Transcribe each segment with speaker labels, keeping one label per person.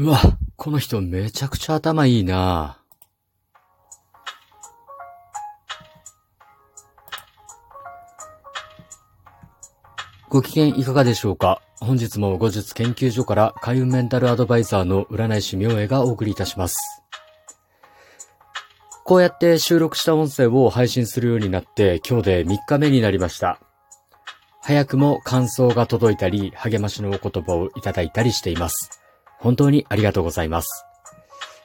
Speaker 1: うわ、この人めちゃくちゃ頭いいなご機嫌いかがでしょうか？本日も後日研究所から海運メンタルアドバイザーの占い師明恵がお送りいたします。こうやって収録した音声を配信するようになって今日で3日目になりました。早くも感想が届いたり、励ましのお言葉をいただいたりしています。本当にありがとうございます。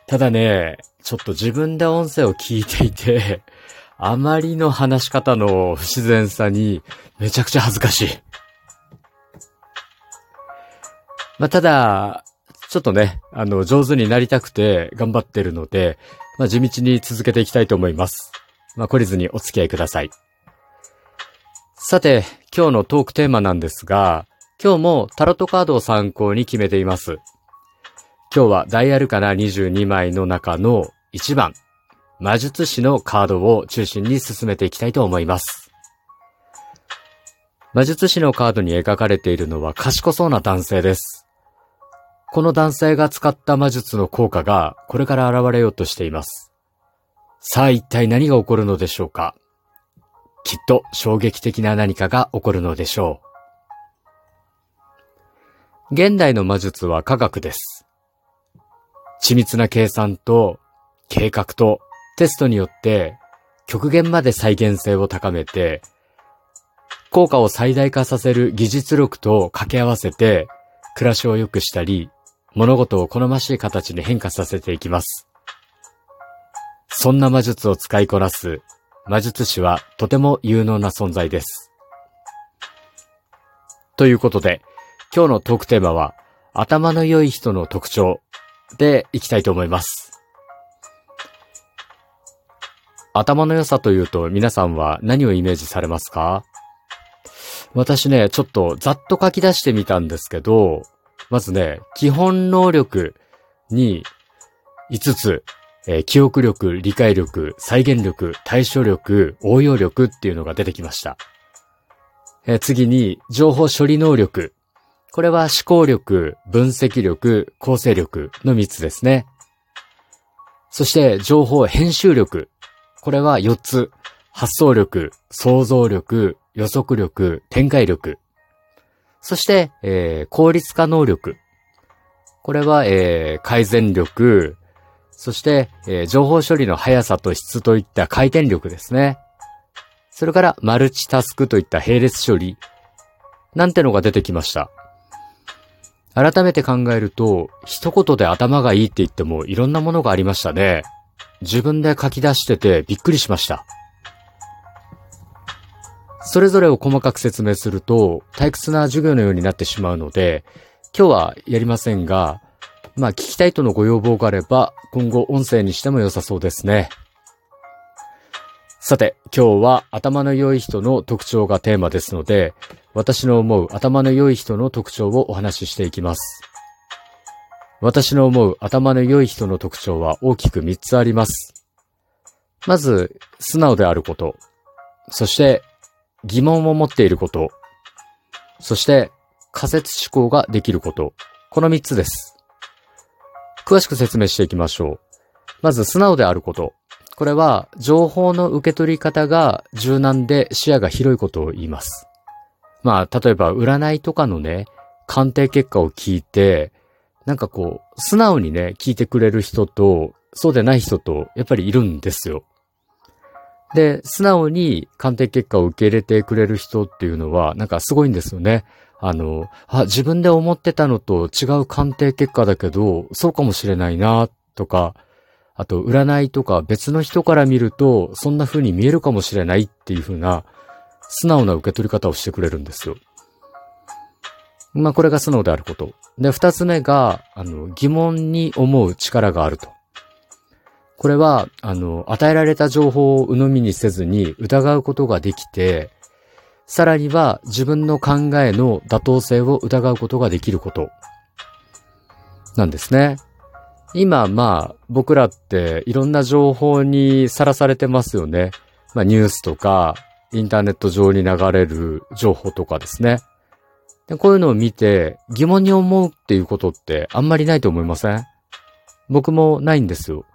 Speaker 1: ただね、ちょっと自分で音声を聞いていて、あまりの話し方の不自然さにめちゃくちゃ恥ずかしい。まあ、ただ、ちょっとね、あの、上手になりたくて頑張ってるので、まあ、地道に続けていきたいと思います。まあ、懲りずにお付き合いください。さて、今日のトークテーマなんですが、今日もタロットカードを参考に決めています。今日はダイアルカナ22枚の中の1番、魔術師のカードを中心に進めていきたいと思います。魔術師のカードに描かれているのは賢そうな男性です。この男性が使った魔術の効果がこれから現れようとしています。さあ一体何が起こるのでしょうかきっと衝撃的な何かが起こるのでしょう。現代の魔術は科学です。緻密な計算と計画とテストによって極限まで再現性を高めて、効果を最大化させる技術力と掛け合わせて暮らしを良くしたり、物事を好ましい形に変化させていきます。そんな魔術を使いこなす魔術師はとても有能な存在です。ということで、今日のトークテーマは頭の良い人の特徴でいきたいと思います。頭の良さというと皆さんは何をイメージされますか？私ね、ちょっとざっと書き出してみたんですけど、まずね、基本能力に5つ、えー、記憶力、理解力、再現力、対処力、応用力っていうのが出てきました。えー、次に、情報処理能力。これは思考力、分析力、構成力の3つですね。そして、情報編集力。これは4つ。発想力、想像力、予測力、展開力。そして、えー、効率化能力。これは、えー、改善力、そして、えー、情報処理の速さと質といった回転力ですね。それから、マルチタスクといった並列処理。なんてのが出てきました。改めて考えると、一言で頭がいいって言ってもいろんなものがありましたね。自分で書き出しててびっくりしました。それぞれを細かく説明すると退屈な授業のようになってしまうので、今日はやりませんが、まあ聞きたいとのご要望があれば、今後音声にしても良さそうですね。さて、今日は頭の良い人の特徴がテーマですので、私の思う頭の良い人の特徴をお話ししていきます。私の思う頭の良い人の特徴は大きく3つあります。まず、素直であること。そして、疑問を持っていること、そして仮説思考ができること、この3つです。詳しく説明していきましょう。まず素直であること。これは情報の受け取り方が柔軟で視野が広いことを言います。まあ、例えば占いとかのね、鑑定結果を聞いて、なんかこう、素直にね、聞いてくれる人と、そうでない人と、やっぱりいるんですよ。で、素直に鑑定結果を受け入れてくれる人っていうのは、なんかすごいんですよね。あの、あ、自分で思ってたのと違う鑑定結果だけど、そうかもしれないな、とか、あと、占いとか別の人から見ると、そんな風に見えるかもしれないっていう風な、素直な受け取り方をしてくれるんですよ。まあ、これが素直であること。で、二つ目が、あの、疑問に思う力があると。これは、あの、与えられた情報を鵜呑みにせずに疑うことができて、さらには自分の考えの妥当性を疑うことができること。なんですね。今、まあ、僕らっていろんな情報にさらされてますよね。まあ、ニュースとか、インターネット上に流れる情報とかですね。でこういうのを見て疑問に思うっていうことってあんまりないと思いません？僕もないんですよ。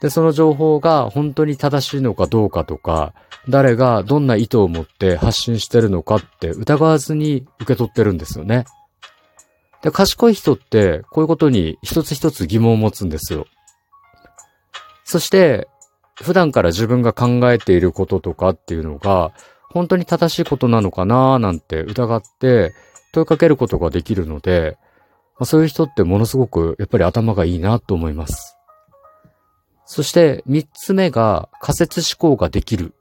Speaker 1: で、その情報が本当に正しいのかどうかとか、誰がどんな意図を持って発信してるのかって疑わずに受け取ってるんですよね。で、賢い人ってこういうことに一つ一つ疑問を持つんですよ。そして、普段から自分が考えていることとかっていうのが、本当に正しいことなのかなーなんて疑って問いかけることができるので、まあ、そういう人ってものすごくやっぱり頭がいいなと思います。そして三つ目が仮説思考ができる。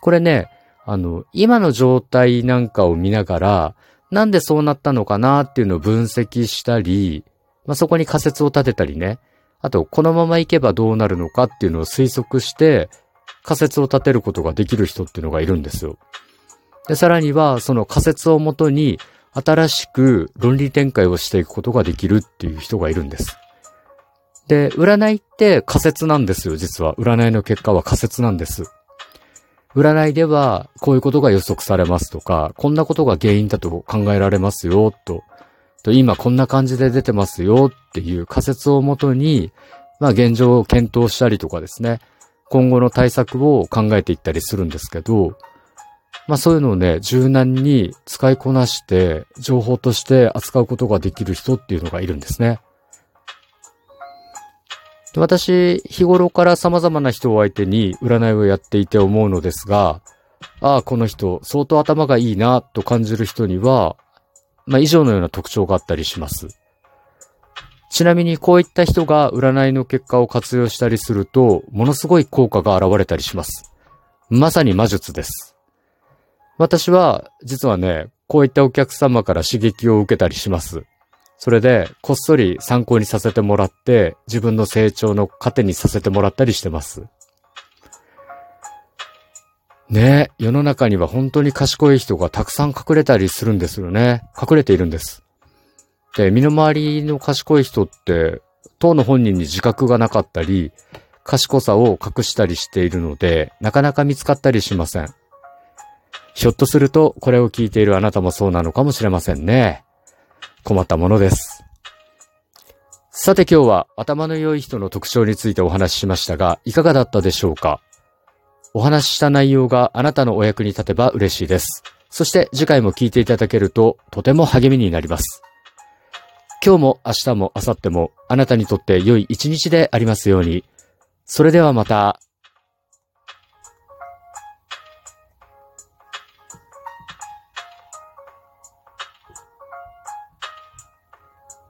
Speaker 1: これね、あの、今の状態なんかを見ながら、なんでそうなったのかなっていうのを分析したり、まあ、そこに仮説を立てたりね。あと、このまま行けばどうなるのかっていうのを推測して、仮説を立てることができる人っていうのがいるんですよ。で、さらには、その仮説をもとに、新しく論理展開をしていくことができるっていう人がいるんです。で、占いって仮説なんですよ、実は。占いの結果は仮説なんです。占いでは、こういうことが予測されますとか、こんなことが原因だと考えられますよ、と。今こんな感じで出てますよっていう仮説をもとに、まあ現状を検討したりとかですね、今後の対策を考えていったりするんですけど、まあそういうのをね、柔軟に使いこなして、情報として扱うことができる人っていうのがいるんですね。で私、日頃から様々な人を相手に占いをやっていて思うのですが、ああ、この人、相当頭がいいな、と感じる人には、まあ以上のような特徴があったりします。ちなみにこういった人が占いの結果を活用したりすると、ものすごい効果が現れたりします。まさに魔術です。私は、実はね、こういったお客様から刺激を受けたりします。それで、こっそり参考にさせてもらって、自分の成長の糧にさせてもらったりしてます。ね世の中には本当に賢い人がたくさん隠れたりするんですよね。隠れているんです。で、身の回りの賢い人って、当の本人に自覚がなかったり、賢さを隠したりしているので、なかなか見つかったりしません。ひょっとすると、これを聞いているあなたもそうなのかもしれませんね。困ったものです。さて今日は頭の良い人の特徴についてお話ししましたが、いかがだったでしょうか？お話しした内容があなたのお役に立てば嬉しいです。そして次回も聞いていただけるととても励みになります。今日も明日も明後日もあなたにとって良い一日でありますように。それではまた。